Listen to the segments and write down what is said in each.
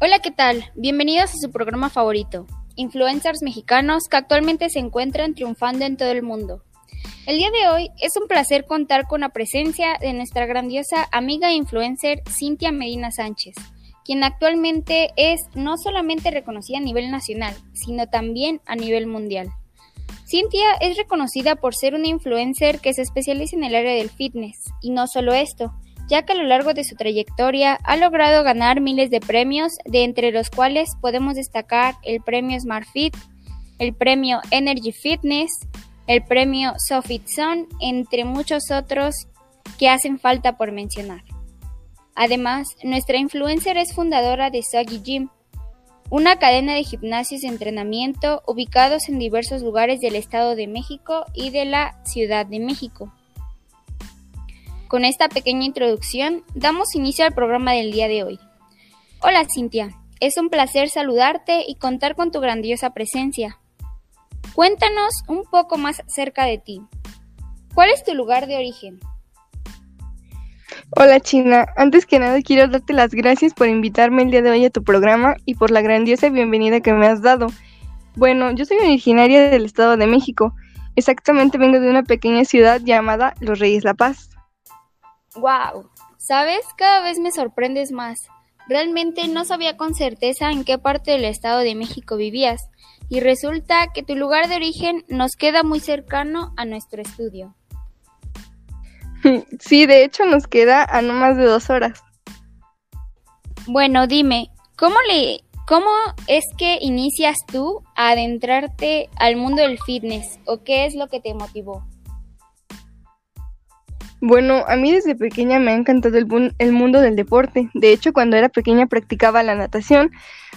Hola, ¿qué tal? Bienvenidos a su programa favorito, Influencers Mexicanos que actualmente se encuentran triunfando en todo el mundo. El día de hoy es un placer contar con la presencia de nuestra grandiosa amiga e influencer Cintia Medina Sánchez, quien actualmente es no solamente reconocida a nivel nacional, sino también a nivel mundial. Cintia es reconocida por ser una influencer que se especializa en el área del fitness, y no solo esto, ya que a lo largo de su trayectoria ha logrado ganar miles de premios, de entre los cuales podemos destacar el premio Smart Fit, el premio Energy Fitness, el premio Sofit Zone, entre muchos otros que hacen falta por mencionar. Además, nuestra influencer es fundadora de Soggy Gym, una cadena de gimnasios de entrenamiento ubicados en diversos lugares del Estado de México y de la Ciudad de México. Con esta pequeña introducción, damos inicio al programa del día de hoy. Hola Cintia, es un placer saludarte y contar con tu grandiosa presencia. Cuéntanos un poco más acerca de ti. ¿Cuál es tu lugar de origen? Hola China, antes que nada quiero darte las gracias por invitarme el día de hoy a tu programa y por la grandiosa bienvenida que me has dado. Bueno, yo soy originaria del Estado de México, exactamente vengo de una pequeña ciudad llamada Los Reyes La Paz. ¡Wow! ¿Sabes? Cada vez me sorprendes más. Realmente no sabía con certeza en qué parte del Estado de México vivías, y resulta que tu lugar de origen nos queda muy cercano a nuestro estudio. Sí, de hecho nos queda a no más de dos horas. Bueno, dime, ¿cómo le, cómo es que inicias tú a adentrarte al mundo del fitness o qué es lo que te motivó? Bueno, a mí desde pequeña me ha encantado el, mundo del deporte. De hecho, cuando era pequeña practicaba la natación.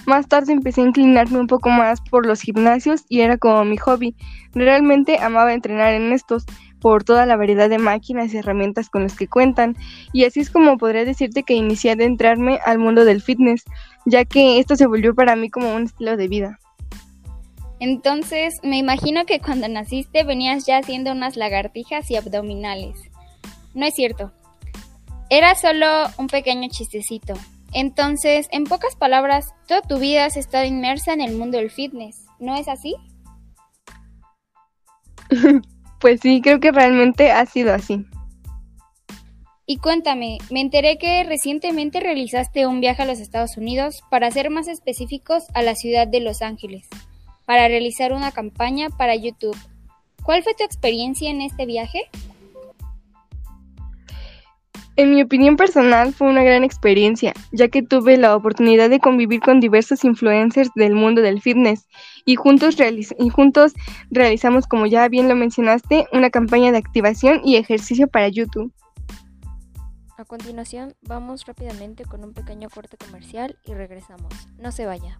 Más tarde empecé a inclinarme un poco más por los gimnasios y era como mi hobby. Realmente amaba entrenar en estos por toda la variedad de máquinas y herramientas con las que cuentan. Y así es como podría decirte que inicié a adentrarme al mundo del fitness, ya que esto se volvió para mí como un estilo de vida. Entonces, me imagino que cuando naciste venías ya haciendo unas lagartijas y abdominales. No es cierto. Era solo un pequeño chistecito. Entonces, en pocas palabras, toda tu vida has estado inmersa en el mundo del fitness, ¿no es así? pues sí, creo que realmente ha sido así. Y cuéntame, me enteré que recientemente realizaste un viaje a los Estados Unidos, para ser más específicos, a la ciudad de Los Ángeles, para realizar una campaña para YouTube. ¿Cuál fue tu experiencia en este viaje? En mi opinión personal fue una gran experiencia, ya que tuve la oportunidad de convivir con diversos influencers del mundo del fitness y juntos, y juntos realizamos, como ya bien lo mencionaste, una campaña de activación y ejercicio para YouTube. A continuación, vamos rápidamente con un pequeño corte comercial y regresamos. No se vaya.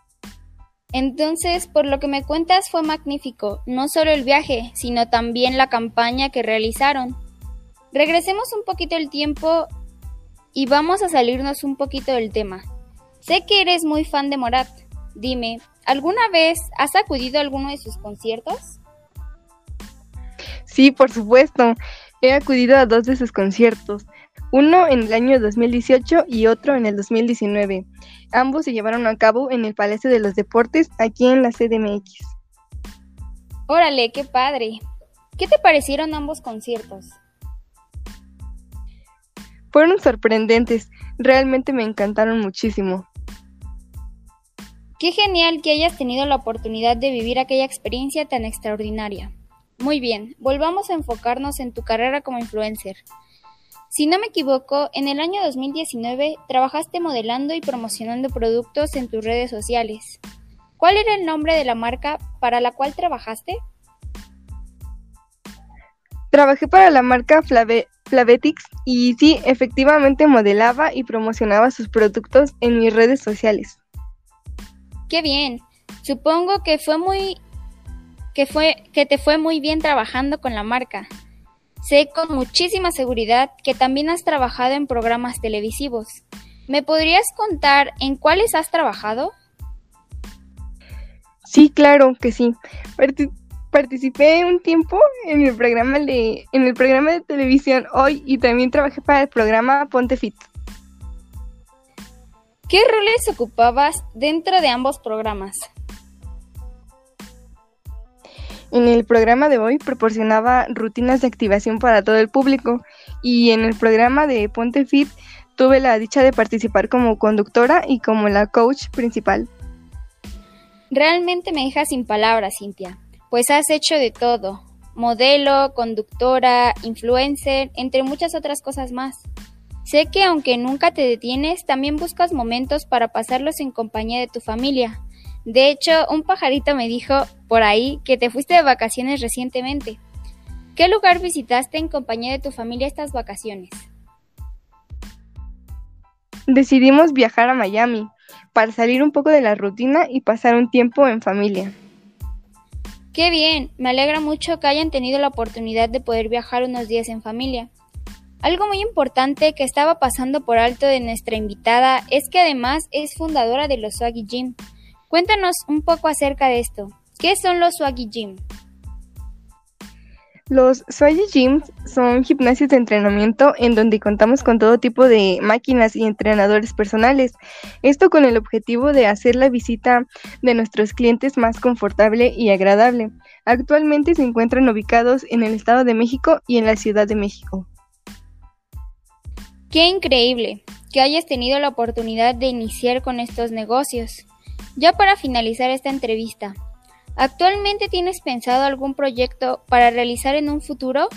Entonces, por lo que me cuentas fue magnífico, no solo el viaje, sino también la campaña que realizaron. Regresemos un poquito el tiempo y vamos a salirnos un poquito del tema. Sé que eres muy fan de Morat. Dime, ¿alguna vez has acudido a alguno de sus conciertos? Sí, por supuesto. He acudido a dos de sus conciertos uno en el año 2018 y otro en el 2019. Ambos se llevaron a cabo en el Palacio de los Deportes, aquí en la CDMX. Órale, qué padre. ¿Qué te parecieron ambos conciertos? Fueron sorprendentes, realmente me encantaron muchísimo. Qué genial que hayas tenido la oportunidad de vivir aquella experiencia tan extraordinaria. Muy bien, volvamos a enfocarnos en tu carrera como influencer. Si no me equivoco, en el año 2019 trabajaste modelando y promocionando productos en tus redes sociales. ¿Cuál era el nombre de la marca para la cual trabajaste? Trabajé para la marca Flavetix y sí, efectivamente modelaba y promocionaba sus productos en mis redes sociales. ¡Qué bien! Supongo que fue muy que, fue, que te fue muy bien trabajando con la marca. Sé con muchísima seguridad que también has trabajado en programas televisivos. ¿Me podrías contar en cuáles has trabajado? Sí, claro que sí. participé un tiempo en el programa de en el programa de televisión Hoy y también trabajé para el programa Ponte Fit. ¿Qué roles ocupabas dentro de ambos programas? En el programa de hoy proporcionaba rutinas de activación para todo el público y en el programa de Ponte Fit tuve la dicha de participar como conductora y como la coach principal. Realmente me dejas sin palabras, Cintia, pues has hecho de todo, modelo, conductora, influencer, entre muchas otras cosas más. Sé que aunque nunca te detienes, también buscas momentos para pasarlos en compañía de tu familia, de hecho, un pajarito me dijo por ahí que te fuiste de vacaciones recientemente. ¿Qué lugar visitaste en compañía de tu familia estas vacaciones? Decidimos viajar a Miami para salir un poco de la rutina y pasar un tiempo en familia. Qué bien, me alegra mucho que hayan tenido la oportunidad de poder viajar unos días en familia. Algo muy importante que estaba pasando por alto de nuestra invitada es que además es fundadora de los Swaggy Gym, Cuéntanos un poco acerca de esto. ¿Qué son los Swaggy Gym? Los Swaggy Gyms son gimnasios de entrenamiento en donde contamos con todo tipo de máquinas y entrenadores personales. Esto con el objetivo de hacer la visita de nuestros clientes más confortable y agradable. Actualmente se encuentran ubicados en el Estado de México y en la Ciudad de México. Qué increíble que hayas tenido la oportunidad de iniciar con estos negocios. Ya para finalizar esta entrevista, ¿actualmente tienes pensado algún proyecto para realizar en un futuro?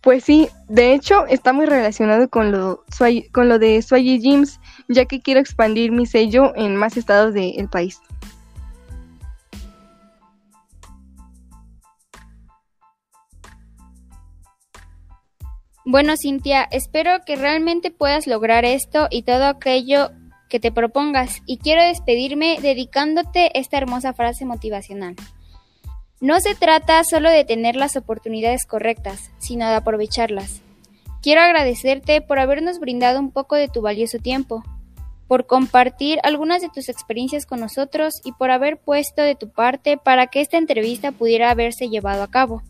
Pues sí, de hecho está muy relacionado con lo, de Swaggy Gyms, ya que quiero expandir mi sello en más estados del país. Bueno, Cintia, espero que realmente puedas lograr esto y todo aquello que te propongas y quiero despedirme dedicándote esta hermosa frase motivacional. No se trata solo de tener las oportunidades correctas, sino de aprovecharlas. Quiero agradecerte por habernos brindado un poco de tu valioso tiempo, por compartir algunas de tus experiencias con nosotros y por haber puesto de tu parte para que esta entrevista pudiera haberse llevado a cabo.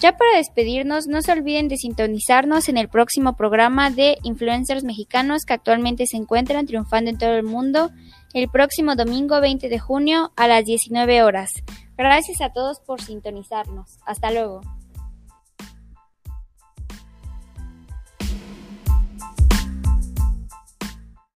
Ya para despedirnos, no se olviden de sintonizarnos en el próximo programa de influencers mexicanos que actualmente se encuentran triunfando en todo el mundo el próximo domingo 20 de junio a las 19 horas. Gracias a todos por sintonizarnos. Hasta luego.